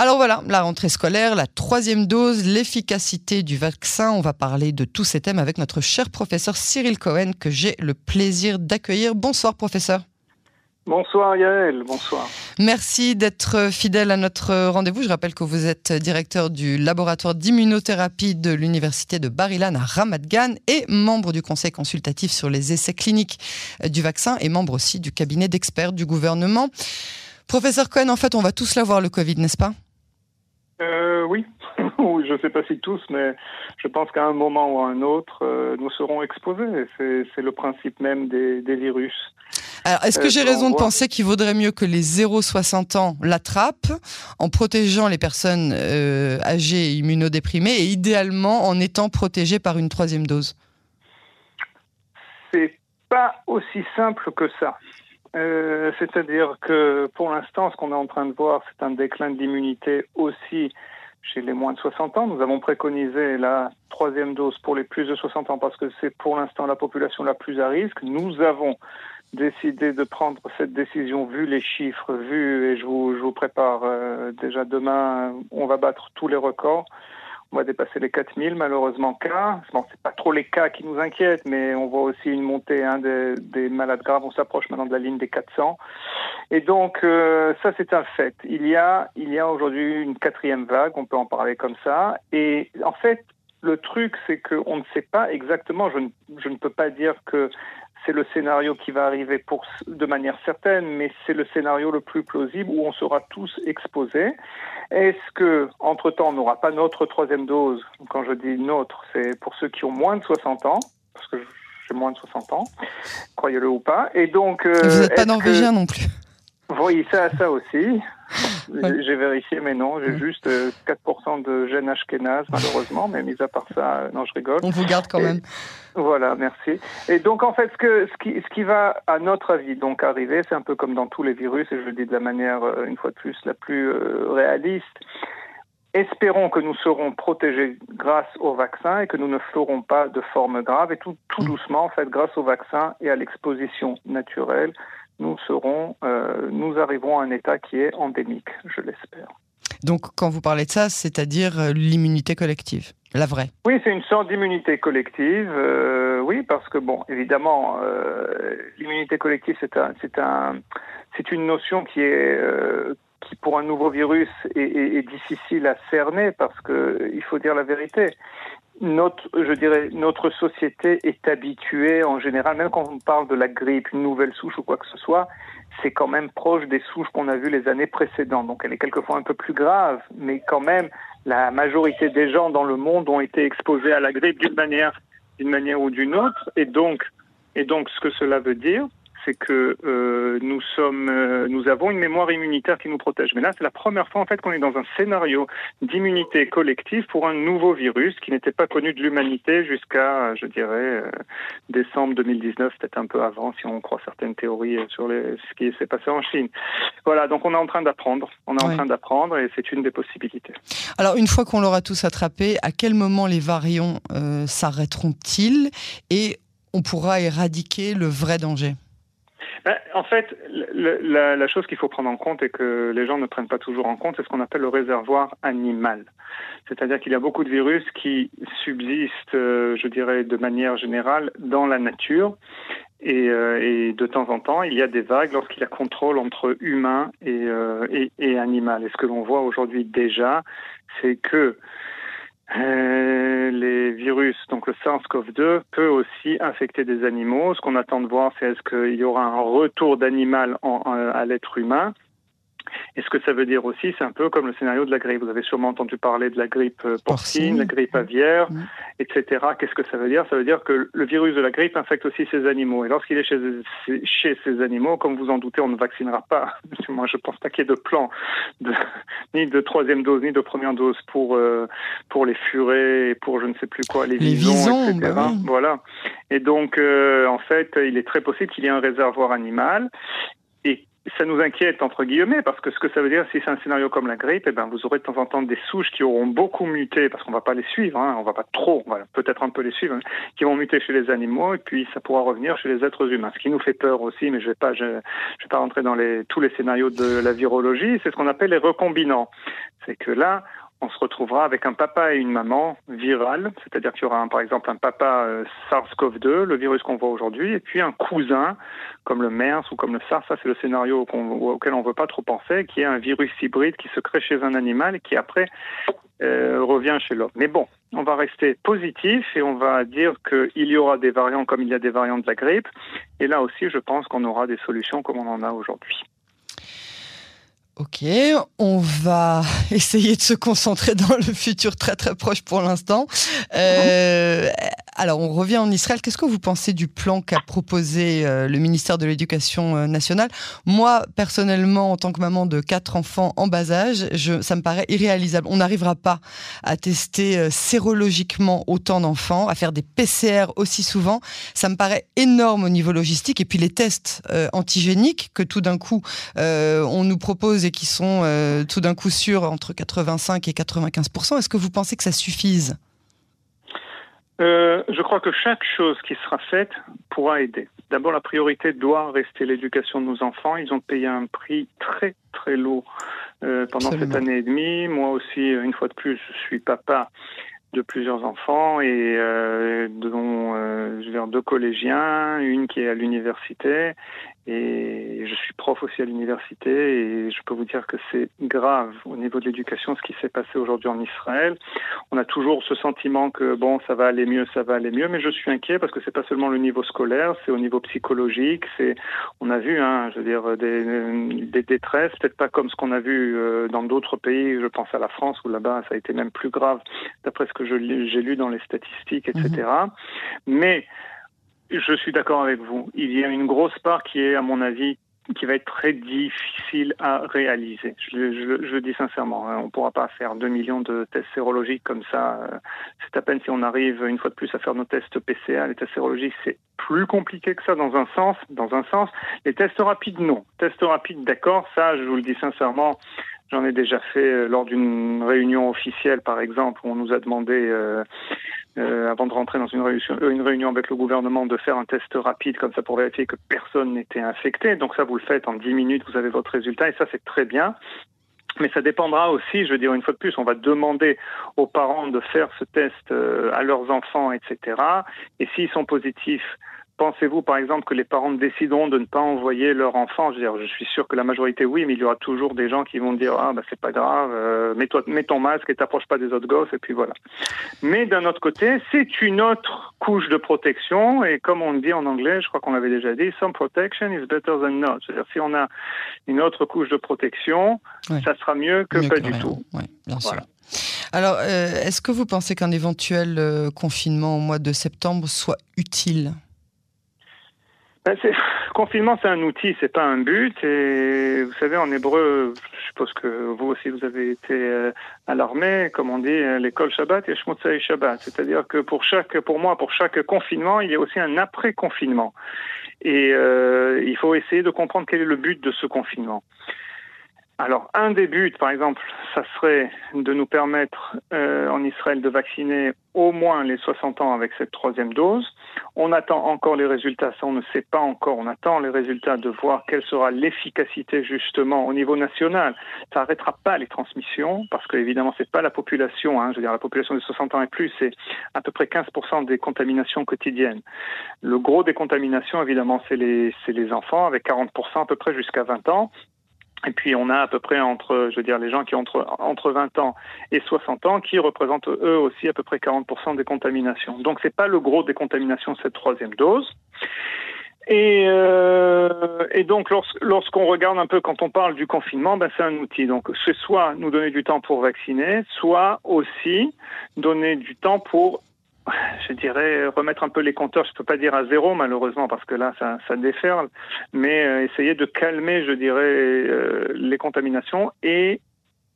Alors voilà, la rentrée scolaire, la troisième dose, l'efficacité du vaccin. On va parler de tous ces thèmes avec notre cher professeur Cyril Cohen que j'ai le plaisir d'accueillir. Bonsoir professeur. Bonsoir Yael, bonsoir. Merci d'être fidèle à notre rendez-vous. Je rappelle que vous êtes directeur du laboratoire d'immunothérapie de l'université de Barilan à Ramat Gan et membre du conseil consultatif sur les essais cliniques du vaccin et membre aussi du cabinet d'experts du gouvernement. Professeur Cohen, en fait, on va tous l'avoir le Covid, n'est-ce pas? Euh, Oui, je ne sais pas si tous, mais je pense qu'à un moment ou à un autre, euh, nous serons exposés. C'est le principe même des, virus. Alors, est-ce que euh, j'ai raison de penser qu'il vaudrait mieux que les 0-60 ans l'attrapent en protégeant les personnes âgées et immunodéprimées et idéalement en étant protégées par une troisième dose? C'est pas aussi simple que ça. Euh, c'est-à-dire que pour l'instant, ce qu'on est en train de voir, c'est un déclin de l'immunité aussi chez les moins de 60 ans. Nous avons préconisé la troisième dose pour les plus de 60 ans parce que c'est pour l'instant la population la plus à risque. Nous avons décidé de prendre cette décision vu les chiffres, vu, et je vous, je vous prépare euh, déjà demain, on va battre tous les records on va dépasser les 4000 malheureusement cas. Bon, c'est pas trop les cas qui nous inquiètent, mais on voit aussi une montée hein, des, malades graves. On s'approche maintenant de la ligne des 400. Et donc euh, ça c'est un fait. Il y a, a aujourd'hui une quatrième vague. On peut en parler comme ça. Et en fait, le truc, c'est qu'on ne sait pas exactement, je ne, je ne peux pas dire que c'est le scénario qui va arriver pour, de manière certaine, mais c'est le scénario le plus plausible où on sera tous exposés. Est-ce que, entre-temps, on n'aura pas notre troisième dose? Quand je dis notre, c'est pour ceux qui ont moins de 60 ans, parce que j'ai moins de 60 ans, croyez-le ou pas. Et donc, euh, vous n'êtes pas norvégien non plus. Oui, ça, ça aussi. J'ai vérifié, mais non, j'ai juste 4% euh, de gène Ashkenaz, malheureusement, mais mis à part ça, euh, non, je rigole. On vous garde quand même. Voilà, merci. Et donc, en fait, ce, que, ce, qui, ce qui va, à notre avis, donc arriver, c'est un peu comme dans tous les virus, et je le dis de la manière, euh, une fois de plus, la plus réaliste. Espérons que nous serons protégés grâce au vaccin et que nous ne ferons pas de formes graves. Et tout, tout doucement, en fait, grâce au vaccin et à l'exposition naturelle, nous serons, euh, nous arriverons à un état qui est endémique, je l'espère. Donc, quand vous parlez de ça, c'est-à-dire euh, l'immunité collective, la vraie Oui, c'est une sorte d'immunité collective. Euh, oui, parce que bon, évidemment, l'immunité collective, c'est un, c'est un, c'est une notion qui est qui pour un nouveau virus est, est, difficile à cerner parce que il faut dire la vérité notre, je dirais, notre société est habituée en général, même quand on parle de la grippe, une nouvelle souche ou quoi que ce soit, c'est quand même proche des souches qu'on a vues les années précédentes. Donc elle est quelquefois un peu plus grave, mais quand même, la majorité des gens dans le monde ont été exposés à la grippe d'une manière, d'une manière ou d'une autre. Et donc, et donc, ce que cela veut dire, c'est que euh, nous sommes, euh, nous avons une mémoire immunitaire qui nous protège. Mais là, c'est la première fois en fait qu'on est dans un scénario d'immunité collective pour un nouveau virus qui n'était pas connu de l'humanité jusqu'à, je dirais, euh, décembre 2019, peut-être un peu avant, si on croit certaines théories sur les, ce qui s'est passé en Chine. Voilà, donc on est en train d'apprendre. On est en train d'apprendre et c'est une des possibilités. Alors, une fois qu'on l'aura tous attrapé, à quel moment les variants s'arrêteront-ils et on pourra éradiquer le vrai danger? En fait, la, chose qu'il faut prendre en compte et que les gens ne prennent pas toujours en compte, c'est ce qu'on appelle le réservoir animal. C'est-à-dire qu'il y a beaucoup de virus qui subsistent, euh, je dirais, de manière générale dans la nature. Euh, et, de temps en temps, il y a des vagues lorsqu'il y a contrôle entre humain euh, et, et animal. Et ce que l'on voit aujourd'hui déjà, c'est que euh, les virus, donc le SARS-CoV-2, peut aussi infecter des animaux. Ce qu'on attend de voir, c'est est-ce qu'il y aura un retour d'animal à l'être humain et ce que ça veut dire aussi, c'est un peu comme le scénario de la grippe. Vous avez sûrement entendu parler de la grippe euh, porcine, la grippe aviaire, etc. Qu'est-ce que ça veut dire? Ça veut dire que le virus de la grippe infecte aussi ces animaux. Et lorsqu'il est chez, chez ces animaux, comme vous en doutez, on ne vaccinera pas. Moi, je pense pas qu'il y ait de plan, de, ni de troisième dose, ni de première dose pour, euh, pour les furets, pour je ne sais plus quoi, les, visons, etc. Bah voilà. Et donc, euh, en fait, il est très possible qu'il y ait un réservoir animal. Et ça nous inquiète entre guillemets parce que ce que ça veut dire si c'est un scénario comme la grippe, eh ben vous aurez de temps en temps des souches qui auront beaucoup muté parce qu'on va pas les suivre, hein, on va pas trop, voilà, peut-être un peu les suivre, hein, qui vont muter chez les animaux et puis ça pourra revenir chez les êtres humains. Ce qui nous fait peur aussi, mais je vais pas, je, je vais pas rentrer dans les, tous les scénarios de la virologie, c'est ce qu'on appelle les recombinants. C'est que là, on se retrouvera avec un papa et une maman virale, c'est-à-dire qu'il y aura par exemple un papa euh, SARS-CoV-2, le virus qu'on voit aujourd'hui, et puis un cousin comme le MERS ou comme le SARS, ça c'est le scénario auquel on ne veut pas trop penser, qui est un virus hybride qui se crée chez un animal et qui après euh, revient chez l'homme. Mais bon, on va rester positif et on va dire qu'il y aura des variants comme il y a des variants de la grippe, et là aussi je pense qu'on aura des solutions comme on en a aujourd'hui. Ok, on va essayer de se concentrer dans le futur très très proche pour l'instant. Euh, alors, on revient en Israël. Qu'est-ce que vous pensez du plan qu'a proposé euh, le ministère de l'Éducation euh, nationale? Moi, personnellement, en tant que maman de quatre enfants en bas âge, je, ça me paraît irréalisable. On n'arrivera pas à tester euh, sérologiquement autant d'enfants, à faire des PCR aussi souvent. Ça me paraît énorme au niveau logistique. Et puis les tests antigéniques que tout d'un coup on nous propose et qui sont tout d'un coup sûrs entre 85 et 95% Est-ce que vous pensez que ça suffise? Euh, je crois que chaque chose qui sera faite pourra aider. D'abord, la priorité doit rester l'éducation de nos enfants. Ils ont payé un prix très très lourd euh, pendant cette année et demie. Moi aussi, une fois de plus, je suis papa de plusieurs enfants et euh, dont euh, deux collégiens, une qui est à l'université et je suis prof aussi à l'université et je peux vous dire que c'est grave au niveau de l'éducation ce qui s'est passé aujourd'hui en Israël. On a toujours ce sentiment que bon ça va aller mieux, ça va aller mieux, mais je suis inquiet parce que c'est pas seulement le niveau scolaire, c'est au niveau psychologique. C'est on a vu, hein, je veux dire des, des détresses, peut-être pas comme ce qu'on a vu euh, dans d'autres pays. Je pense à la France où là-bas ça a été même plus grave d'après ce que j'ai lu dans les statistiques, etc. Mhm. Mais je suis d'accord avec vous. Il y a une grosse part qui est, à mon avis, qui va être très difficile à réaliser. Je, le dis sincèrement. Hein. On ne pourra pas faire 2 millions de tests sérologiques comme ça. Euh, c'est à peine si on arrive une fois de plus à faire nos tests PCA. Les tests sérologiques, c'est plus compliqué que ça dans un sens. Dans un sens, les tests rapides, non. Tests rapides, d'accord. Ça, je vous le dis sincèrement. J'en ai déjà fait euh, lors d'une réunion officielle, par exemple, où on nous a demandé euh, euh, avant de rentrer dans une réunion, euh, une réunion avec le gouvernement, de faire un test rapide comme ça pour vérifier que personne n'était infecté. Donc ça, vous le faites en 10 minutes, vous avez votre résultat et ça, c'est très bien. Mais ça dépendra aussi, je veux dire une fois de plus, on va demander aux parents de faire ce test euh, à leurs enfants, etc. Et s'ils sont positifs, Pensez-vous, par exemple, que les parents décideront de ne pas envoyer leur enfant? Je, veux dire, je suis sûr que la majorité, oui, mais il y aura toujours des gens qui vont dire ah bah c'est pas grave, euh, mets ton masque et t'approche pas des autres gosses et puis voilà. Mais d'un autre côté, c'est une autre couche de protection et comme on dit en anglais, je crois qu'on l'avait déjà dit, some protection is better than not. C'est-à-dire si on a une autre couche de protection, ça sera mieux que pas du tout. bien sûr. Alors, euh, est-ce que vous pensez qu'un éventuel euh, confinement au mois de septembre soit utile? ben, confinement, c'est un outil, c'est pas un but. Et vous savez, en hébreu, je suppose que vous aussi, vous avez été euh, à l'armée, comme on dit, euh, l'école Shabbat et et Shabbat. C'est-à-dire que pour chaque, pour moi, pour chaque confinement, il y a aussi un après-confinement. Et euh, il faut essayer de comprendre quel est le but de ce confinement. Alors, un des buts, par exemple, ça serait de nous permettre euh, en Israël de vacciner au moins les 60 ans avec cette troisième dose. On attend encore les résultats, ça on ne sait pas encore. On attend les résultats de voir quelle sera l'efficacité justement au niveau national. Ça n'arrêtera pas les transmissions parce que évidemment c'est pas la population. Hein, je veux dire la population de 60 ans et plus, c'est à peu près 15% des contaminations quotidiennes. Le gros des contaminations évidemment c'est les c'est les enfants avec 40% à peu près jusqu'à 20 ans. Et puis on a à peu près entre, je veux dire, les gens qui ont entre, entre 20 ans et 60 ans qui représentent eux aussi à peu près 40% des contaminations. Donc c'est pas le gros des contaminations cette troisième dose. Et, euh, et donc lorsqu'on regarde un peu quand on parle du confinement, ben c'est un outil. Donc c'est soit nous donner du temps pour vacciner, soit aussi donner du temps pour je dirais, remettre un peu les compteurs, je ne peux pas dire à zéro malheureusement parce que là ça, déferle, mais euh, essayer de calmer, je dirais, euh, les contaminations et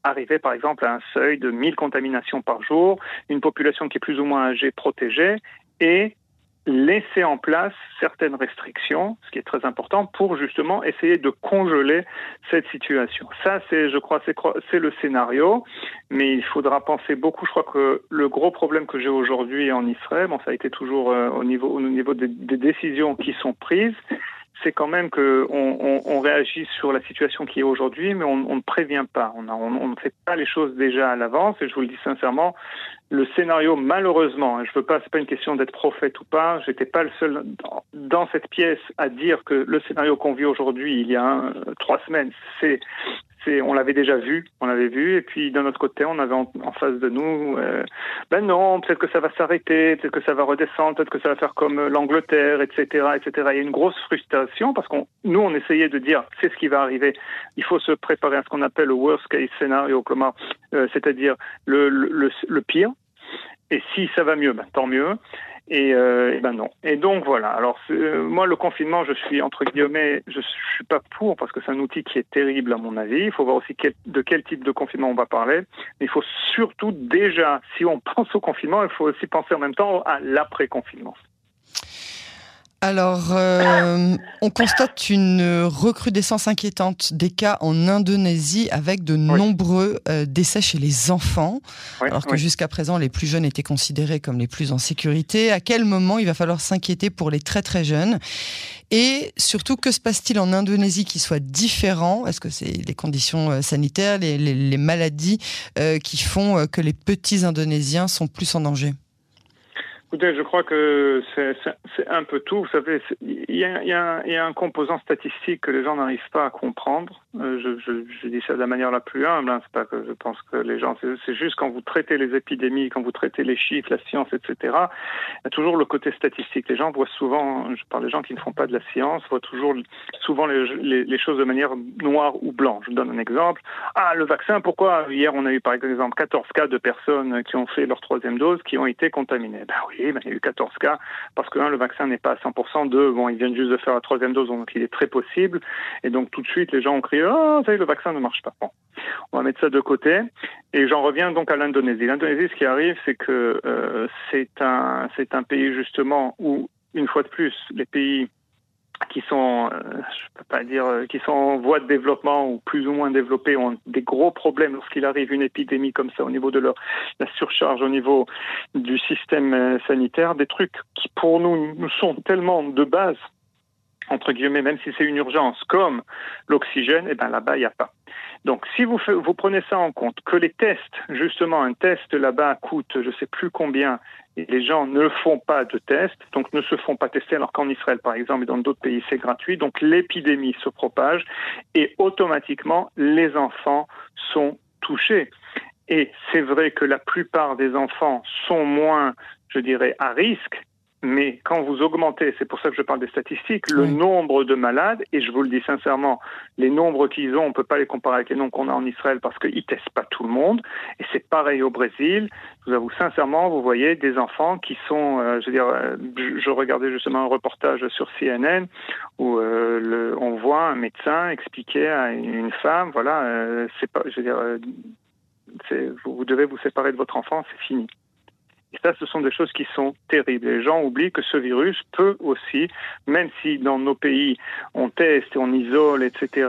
arriver par exemple à un seuil de 1000 contaminations par jour, une population qui est plus ou moins âgée protégée et laisser en place certaines restrictions, ce qui est très important, pour justement essayer de congeler cette situation. Ça, c'est, je crois, c'est le scénario, mais il faudra penser beaucoup. Je crois que le gros problème que j'ai aujourd'hui en Israël, bon, ça a été toujours euh, au niveau, au niveau des, des décisions qui sont prises, c'est quand même qu'on on, réagit sur la situation qui est aujourd'hui, mais on, ne prévient pas. On, ne fait pas les choses déjà à l'avance. Et je vous le dis sincèrement, le scénario, malheureusement, hein, je veux pas, c'est pas une question d'être prophète ou pas. J'étais pas le seul dans, cette pièce à dire que le scénario qu'on vit aujourd'hui, il y a un, trois semaines, c'est on l'avait déjà vu, on l'avait vu, et puis d'un autre côté, on avait en, face de nous, euh, ben non, peut-être que ça va s'arrêter, peut-être que ça va redescendre, peut-être que ça va faire comme euh, l'Angleterre, etc., etc. Il y a une grosse frustration parce qu'on, nous, on essayait de dire, c'est ce qui va arriver. Il faut se préparer à ce qu'on appelle le worst case scenario, euh, c'est-à-dire le, le, pire. Et si ça va mieux, ben, tant mieux. Et, euh, et, ben non. Et donc voilà. Alors euh, moi le confinement, je suis entre guillemets, je suis pas pour parce que c'est un outil qui est terrible à mon avis. Il faut voir aussi de quel type de confinement on va parler. Mais il faut surtout déjà, si on pense au confinement, il faut aussi penser en même temps à l'après confinement. Alors, euh, on constate une recrudescence inquiétante des cas en Indonésie avec de nombreux euh, décès chez les enfants, alors que jusqu'à présent les plus jeunes étaient considérés comme les plus en sécurité. À quel moment il va falloir s'inquiéter pour les très très jeunes? Et surtout, que se passe-t-il en Indonésie qui soit différent? Est-ce que c'est les conditions euh, sanitaires, les, les, les maladies qui font que les petits Indonésiens sont plus en danger? Écoutez, je crois que c'est un peu tout. Vous savez, il y, y, y a, un composant statistique que les gens n'arrivent pas à comprendre. Euh, je, je, je, dis ça de la manière la plus humble. Hein. C'est pas que je pense que les gens. C'est juste quand vous traitez les épidémies, quand vous traitez les chiffres, la science, etc. Il y a toujours le côté statistique. Les gens voient souvent. Je parle des gens qui ne font pas de la science, voient toujours souvent les, les, les choses de manière noire ou blanche. Je donne un exemple. Ah, le vaccin. Pourquoi? Hier on a eu par exemple 14 cas de personnes qui ont fait leur troisième dose qui ont été contaminées Ben oui ben, il y a eu 14 cas, parce que un, le vaccin n'est pas à 100%, deux, bon, ils viennent juste de faire la troisième dose, donc il est très possible, et donc tout de suite, les gens ont crié, oh, ça y est, le vaccin ne marche pas. Bon, on va mettre ça de côté, et j'en reviens donc à l'Indonésie. L'Indonésie, ce qui arrive, c'est que euh, c'est un, c'est un pays justement où, une fois de plus, les pays qui sont, euh, je peux pas dire, euh, qui sont en voie de développement ou plus ou moins développés ont des gros problèmes lorsqu'il arrive une épidémie comme ça au niveau de leur la surcharge au niveau du système euh, sanitaire, des trucs qui pour nous nous sont tellement de base entre guillemets, même si c'est une urgence, comme l'oxygène, et eh ben là-bas il n'y a pas. Donc, si vous, prenez ça en compte, que les tests, justement, un test là-bas coûte je ne sais plus combien, et les gens ne font pas de tests, donc ne se font pas tester, alors qu'en Israël, par exemple, et dans d'autres pays, c'est gratuit. Donc, l'épidémie se propage et automatiquement, les enfants sont touchés. Et c'est vrai que la plupart des enfants sont moins, je dirais, à risque, mais quand vous augmentez, c'est pour ça que je parle des statistiques, le oui. nombre de malades, et je vous le dis sincèrement, les nombres qu'ils ont, on ne peut pas les comparer avec les nombres qu'on a en Israël parce qu'ils ne testent pas tout le monde. Et c'est pareil au Brésil. Je vous avoue sincèrement, vous voyez des enfants qui sont, euh, je veux dire, euh, je regardais justement un reportage sur CNN où euh, le, on voit un médecin expliquer à une femme, voilà, c'est pas, je veux dire, vous, vous devez vous séparer de votre enfant, c'est fini. Et ça, ce sont des choses qui sont terribles. Les gens oublient que ce virus peut aussi, même si dans nos pays on teste, on isole, etc.,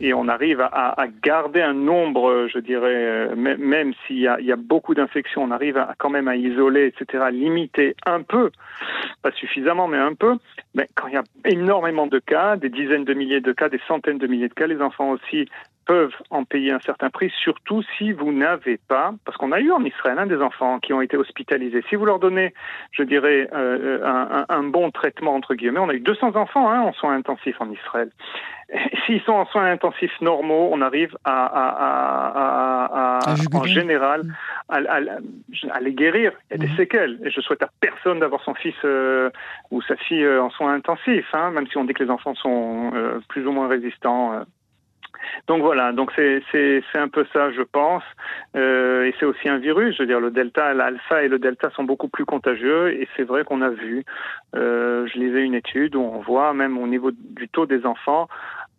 et on arrive à, garder un nombre, je dirais, même s'il y, y a, beaucoup d'infections, on arrive à, quand même à isoler, etc., limiter un peu, pas suffisamment, mais un peu. Mais quand il y a énormément de cas, des dizaines de milliers de cas, des centaines de milliers de cas, les enfants aussi peuvent en payer un certain prix, surtout si vous n'avez pas, parce qu'on a eu en Israël hein, des enfants qui ont été hospitalisés. Si vous leur donnez, je dirais, euh, un, un, bon traitement, entre guillemets, on a eu 200 enfants hein, en soins intensifs en Israël. S'ils sont en soins intensifs normaux, on arrive à, à, à, en général à, les guérir. Il y a des mmh. séquelles. Et je souhaite à personne d'avoir son fils euh, ou sa fille euh, en soins intensifs, hein, même si on dit que les enfants sont euh, plus ou moins résistants euh, donc voilà, donc c'est un peu ça, je pense, euh, et c'est aussi un virus. Je veux dire, le delta, l'alpha et le delta sont beaucoup plus contagieux, et c'est vrai qu'on a vu. Euh, je lisais une étude où on voit même au niveau du taux des enfants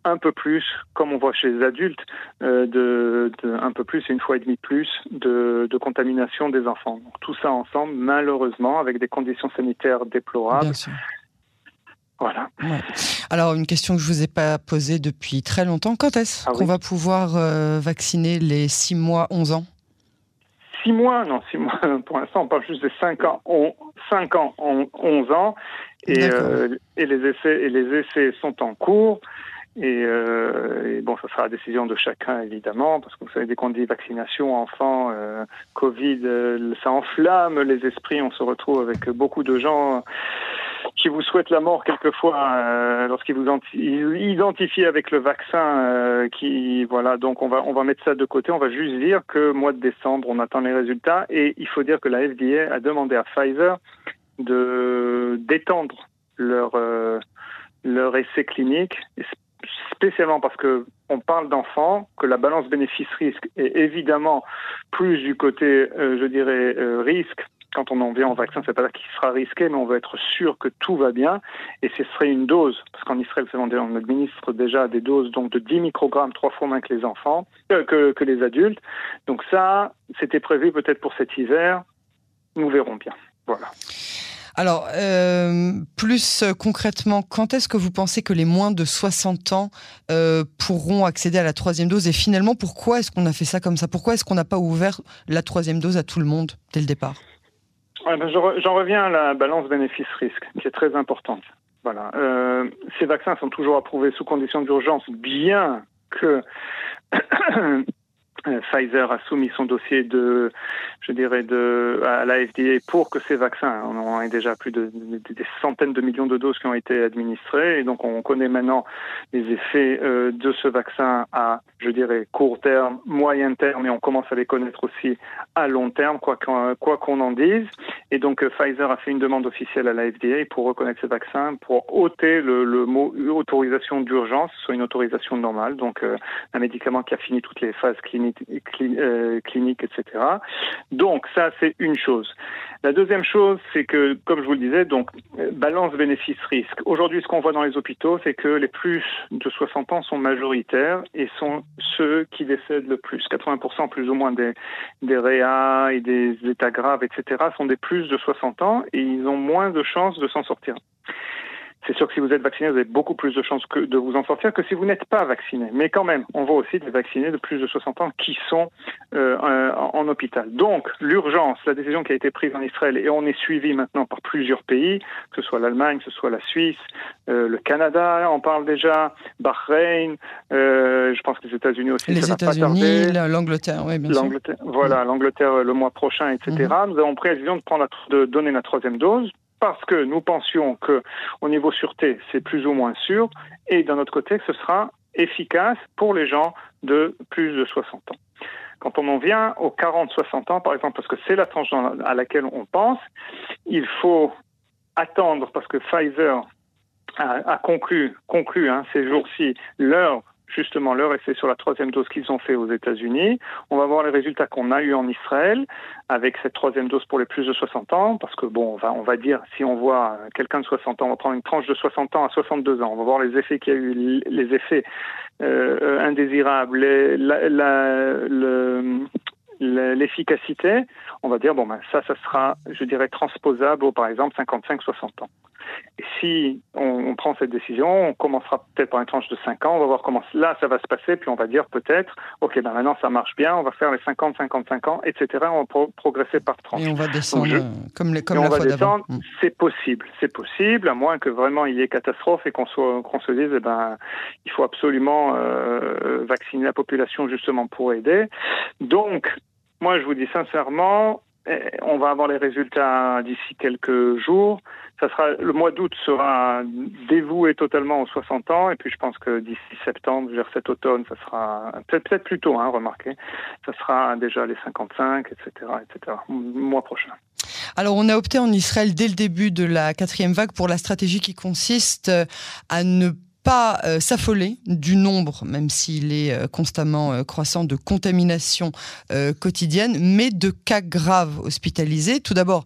un peu plus, comme on voit chez les adultes, euh, de, un peu plus, une fois et demi plus de, de, contamination des enfants. Tout ça ensemble, malheureusement, avec des conditions sanitaires déplorables. Voilà. Alors, une question que je ne vous ai pas posée depuis très longtemps. Quand est-ce ah qu'on va pouvoir euh, vacciner les 6 mois, 11 ans? 6 mois, non, 6 mois, pour l'instant, on parle juste de 5 ans, 5 ans, 11 ans. Et, euh, et, les essais, et les essais sont en cours. Euh, et, bon, ça sera la décision de chacun, évidemment, parce que vous savez, dès qu'on dit vaccination, enfants, euh, Covid, euh, ça enflamme les esprits. On se retrouve avec beaucoup de gens qui vous souhaitent la mort quelquefois lorsqu'ils vous identifient avec le vaccin. qui voilà, donc on va on va mettre ça de côté. On va juste dire que mois de décembre, on attend les résultats. Et il faut dire que la FDA a demandé à Pfizer de d'étendre leur leur essai clinique spécialement parce que on parle d'enfants, que la balance bénéfice-risque est évidemment plus du côté, euh, je dirais, euh, risque. Quand on en vient au vaccin, c'est pas là qu'il sera risqué, mais on veut être sûr que tout va bien. Et ce serait une dose, parce qu'en Israël, on administre déjà des doses donc de 10 microgrammes, trois fois moins que les enfants, euh, que, que les adultes. Donc ça, c'était prévu peut-être pour cet hiver. Nous verrons bien. Voilà. Alors, euh, plus concrètement, quand est-ce que vous pensez que les moins de 60 ans euh, pourront accéder à la troisième dose Et finalement, pourquoi est-ce qu'on a fait ça comme ça? Pourquoi est-ce qu'on n'a pas ouvert la troisième dose à tout le monde dès le départ? Ben, J'en reviens à la balance bénéfice-risque, qui est très importante. Voilà. Euh, ces vaccins sont toujours approuvés sous condition d'urgence, bien que Pfizer a soumis son dossier de, je dirais, de, à la FDA pour que ces vaccins, on a déjà plus de, des centaines de millions de doses qui ont été administrées, et donc on connaît maintenant les effets euh, de ce vaccin à, je dirais, court terme, moyen terme, et on commence à les connaître aussi à long terme, quoi qu'on quoi qu'on en dise. Et donc euh, Pfizer a fait une demande officielle à la FDA pour reconnaître ces vaccins, pour ôter le, le mot autorisation d'urgence, soit une autorisation normale, donc un médicament qui a fini toutes les phases cliniques euh, cliniques, etc. Donc ça, c'est une chose. La deuxième chose, c'est que, comme je vous le disais, donc euh, balance bénéfice-risque. Aujourd'hui, ce qu'on voit dans les hôpitaux, c'est que les plus de 60 ans sont majoritaires et sont ceux qui décèdent le plus. 80% plus ou moins des, des réa et des états graves, etc., sont des plus de 60 ans et ils ont moins de chances de s'en sortir. C'est sûr que si vous êtes vacciné, vous avez beaucoup plus de chances que de vous en sortir que si vous n'êtes pas vacciné. Mais quand même, on voit aussi des vaccinés de plus de 60 ans qui sont euh, en, hôpital. Donc, l'urgence, la décision qui a été prise en Israël, et on est suivi maintenant par plusieurs pays, que ce soit l'Allemagne, que ce soit la Suisse, euh, le Canada, on parle déjà, Bahreïn, euh, je pense que les États-Unis aussi. Les États-Unis, l'Angleterre, oui, bien sûr. Voilà, l'Angleterre le mois prochain, etc. Mm-hmm. Nous avons pris la décision de, prendre de donner la troisième dose parce que nous pensions que au niveau sûreté, c'est plus ou moins sûr, et d'un autre côté, ce sera efficace pour les gens de plus de 60 ans. Quand on en vient aux 40-60 ans, par exemple, parce que c'est la tranche à laquelle on pense, il faut attendre, parce que Pfizer a, conclu, hein, ces jours-ci leur justement leur essai sur la troisième dose qu'ils ont fait aux États-Unis. On va voir les résultats qu'on a eu en Israël avec cette troisième dose pour les plus de 60 ans, parce que bon, on va, on va dire, si on voit quelqu'un de 60 ans, on va prendre une tranche de 60 ans à 62 ans, on va voir les effets qu'il y a eu, les effets euh, indésirables, l'efficacité, on va dire, bon, ben, ça, ça sera, je dirais, transposable aux, par exemple, 55-60 ans. Si on, prend cette décision, on commencera peut-être par une tranche de 5 ans, on va voir comment là ça va se passer, puis on va dire peut-être, ok, ben maintenant ça marche bien, on va faire les 50, 55 ans, etc. On va progresser par tranche. Et on va descendre euh, comme, les, comme la fois d'avant. Mm. C'est possible, c'est possible, à moins que vraiment il y ait catastrophe et qu'on qu'on se dise, eh ben, il faut absolument euh, vacciner la population justement pour aider. Donc, moi je vous dis sincèrement, on va avoir les résultats d'ici quelques jours. Ça sera le mois d'août sera dévoué totalement aux 60 ans et puis je pense que d'ici septembre, vers cet automne, ça sera peut-être peut plus tôt, hein, remarquez, ça sera déjà les 55, etc., etc. Mois prochain. Alors, on a opté en Israël dès le début de la quatrième vague pour la stratégie qui consiste à ne pas euh, s'affoler du nombre, même s'il est euh, constamment euh, croissant, de contaminations quotidiennes, mais de cas graves hospitalisés. Tout d'abord,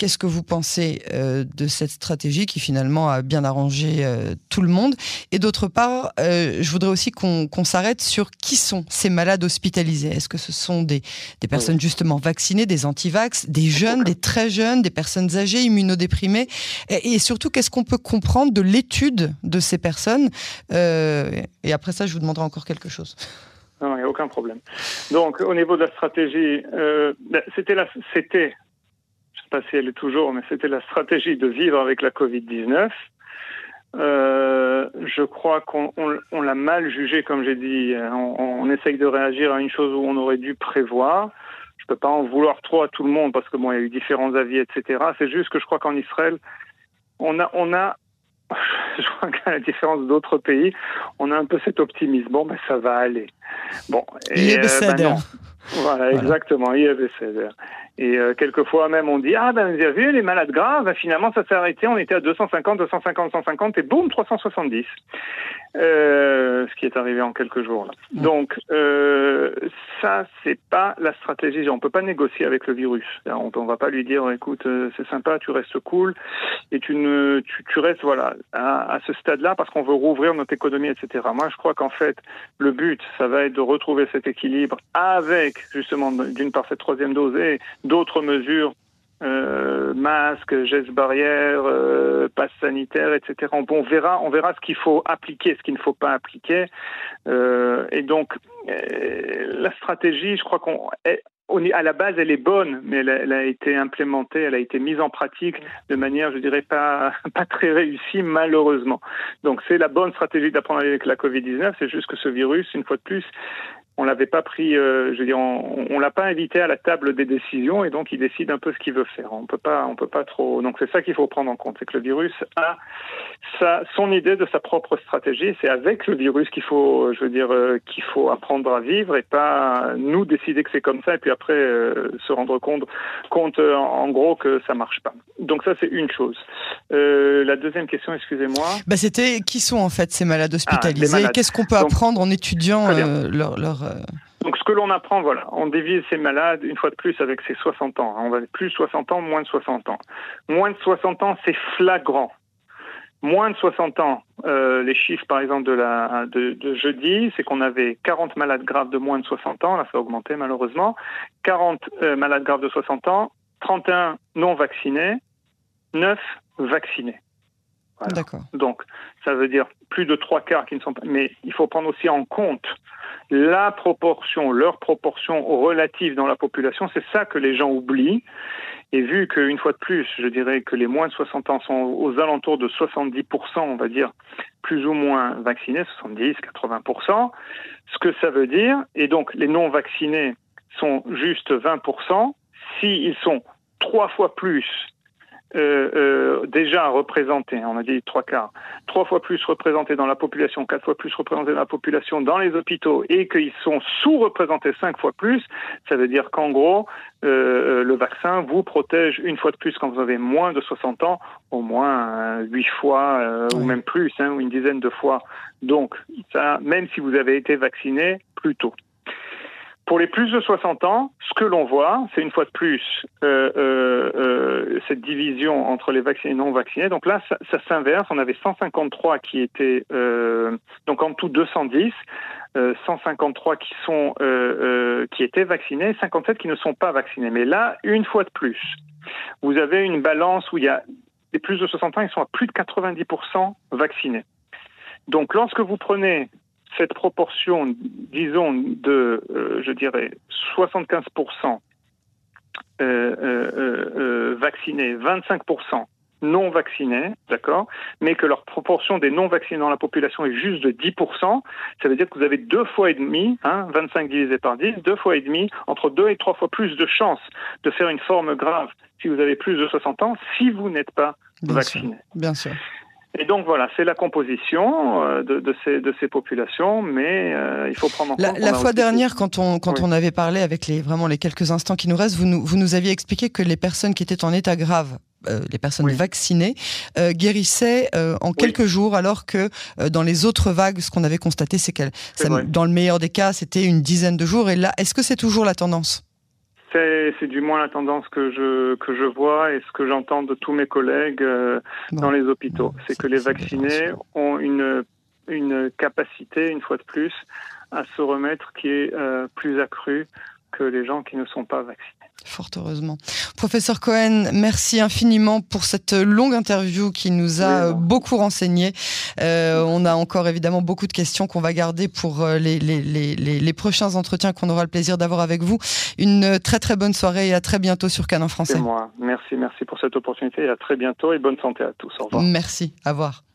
Qu'est-ce que vous pensez euh, de cette stratégie qui finalement a bien arrangé euh, tout le monde? Et d'autre part, euh, je voudrais aussi qu'on s'arrête sur qui sont ces malades hospitalisés. Est-ce que ce sont des, des personnes justement vaccinées, des antivax, des jeunes, des très jeunes, des personnes âgées, immunodéprimées? Et, et surtout, qu'est-ce qu'on peut comprendre de l'étude de ces personnes? Et après ça, je vous demanderai encore quelque chose. Non, il n'y a aucun problème. Donc, au niveau de la stratégie, ben, c'était c'était pas si elle est toujours, mais c'était la stratégie de vivre avec la Covid-19. Euh, je crois qu'on l'a mal jugé, comme j'ai dit. On, on, essaye de réagir à une chose où on aurait dû prévoir. Je peux pas en vouloir trop à tout le monde parce que bon, il y a eu différents avis, etc. C'est juste que je crois qu'en Israël, on a, on a, je crois qu'à la différence d'autres pays, on a un peu cet optimisme. Bon, ben ça va aller. Bon, et, euh, ben non. Voilà, exactement, IFBC. Et euh, quelquefois même on dit ah ben vous avez vu les malades graves, ben, finalement ça s'est arrêté, on était à 250, 250, 150 et boum 370. Euh, ce qui est arrivé en quelques jours là. Mm. Donc euh, ça c'est pas la stratégie. On peut pas négocier avec le virus. On, on va pas lui dire écoute euh, c'est sympa, tu restes cool et tu ne tu, tu restes voilà à, à ce stade-là parce qu'on veut rouvrir notre économie etc. Moi je crois qu'en fait le but ça va être de retrouver cet équilibre avec justement d'une part cette troisième dose et d'autres mesures, euh, masques, gestes barrières, euh, passes sanitaires, etc. On, verra, on verra ce qu'il faut appliquer, ce qu'il ne faut pas appliquer. Euh, et donc, euh, la stratégie, je crois qu'on à la base, elle est bonne, mais elle a, été implémentée, elle a été mise en pratique de manière, je dirais, pas, pas très réussie, malheureusement. Donc, c'est la bonne stratégie d'apprendre avec la Covid-19. C'est juste que ce virus, une fois de plus, on l'avait pas pris, euh, je veux dire, on, on l'a pas invité à la table des décisions et donc il décide un peu ce qu'il veut faire. On peut pas, on peut pas trop. Donc c'est ça qu'il faut prendre en compte, c'est que le virus a sa, son idée de sa propre stratégie. C'est avec le virus qu'il faut, je veux dire, euh, qu'il faut apprendre à vivre et pas nous décider que c'est comme ça et puis après euh, se rendre compte, compte en gros que ça marche pas. Donc ça c'est une chose. la deuxième question, excusez-moi. Bah, c'était qui sont en fait ces malades ah, hospitalisés? Qu'est-ce qu'on peut apprendre en étudiant leur, leur donc ce que l'on apprend, voilà, on divise ces malades une fois de plus avec ces 60 ans. On va plus 60 ans, moins de 60 ans. Moins de 60 ans, c'est flagrant. Moins de 60 ans, euh, les chiffres par exemple de, la, de, jeudi, c'est qu'on avait 40 malades graves de moins de 60 ans, là ça a augmenté malheureusement, 40 euh, malades graves de 60 ans, 31 non vaccinés, 9 vaccinés. D'accord. Donc, ça veut dire plus de trois quarts qui ne sont pas. Mais il faut prendre aussi en compte la proportion, leur proportion relative dans la population. C'est ça que les gens oublient. Et vu qu'une fois de plus, je dirais que les moins de 60 ans sont aux alentours de 70%, on va dire, plus ou moins vaccinés, 70, 80%, ce que ça veut dire, et donc les non vaccinés sont juste 20%, s'ils sont trois fois plus euh, euh, déjà représentés, on a dit trois quarts, trois fois plus représentés dans la population, quatre fois plus représentés dans la population dans les hôpitaux et qu'ils sont sous-représentés cinq fois plus, ça veut dire qu'en gros, euh, le vaccin vous protège une fois de plus quand vous avez moins de 60 ans, au moins huit fois ou même plus, hein, ou une dizaine de fois. Donc, ça, même si vous avez été vacciné plus tôt. Pour les plus de 60 ans, ce que l'on voit, c'est une fois de plus euh, euh, euh, cette division entre les vaccinés et non vaccinés. Donc là, ça, s'inverse. On avait 153 qui étaient, euh, donc en tout 210, 153 qui sont qui étaient vaccinés, 57 qui ne sont pas vaccinés. Mais là, une fois de plus, vous avez une balance où il y a les plus de 60 ans, ils sont à plus de 90% vaccinés. Donc lorsque vous prenez cette proportion, disons, de, euh, je dirais, 75% euh, euh, vaccinés, 25% non vaccinés, d'accord, mais que leur proportion des non vaccinés dans la population est juste de 10%, ça veut dire que vous avez deux fois et demi, hein, 25 divisé par 10, deux fois et demi, entre deux et trois fois plus de chances de faire une forme grave si vous avez plus de 60 ans, si vous n'êtes pas vacciné. bien sûr. Et donc voilà, c'est la composition euh, de, de, ces, de ces populations, mais euh, il faut prendre en compte. La, fois dernière, quand on quand on avait parlé avec les vraiment les quelques instants qui nous restent, vous nous, vous nous aviez expliqué que les personnes qui étaient en état grave euh, les personnes vaccinées euh, guérissaient euh, en quelques jours, alors que dans les autres vagues, ce qu'on avait constaté, c'est qu'elle, dans le meilleur des cas, c'était une dizaine de jours. Et là, est-ce que c'est toujours la tendance? C'est du moins la tendance que je, que je vois et ce que j'entends de tous mes collègues euh, dans les hôpitaux. C'est que les vaccinés ont une, une capacité, une fois de plus, à se remettre qui est euh, plus accrue que les gens qui ne sont pas vaccinés. Fort heureusement. Professeur Cohen, merci infiniment pour cette longue interview qui nous a beaucoup renseigné. Euh, on a encore évidemment beaucoup de questions qu'on va garder pour euh, les, les, les, les prochains entretiens qu'on aura le plaisir d'avoir avec vous. Une très très bonne soirée et à très bientôt sur Canon Français. C'est moi. Merci, merci pour cette opportunité et à très bientôt et bonne santé à tous. Au revoir. Merci. À revoir.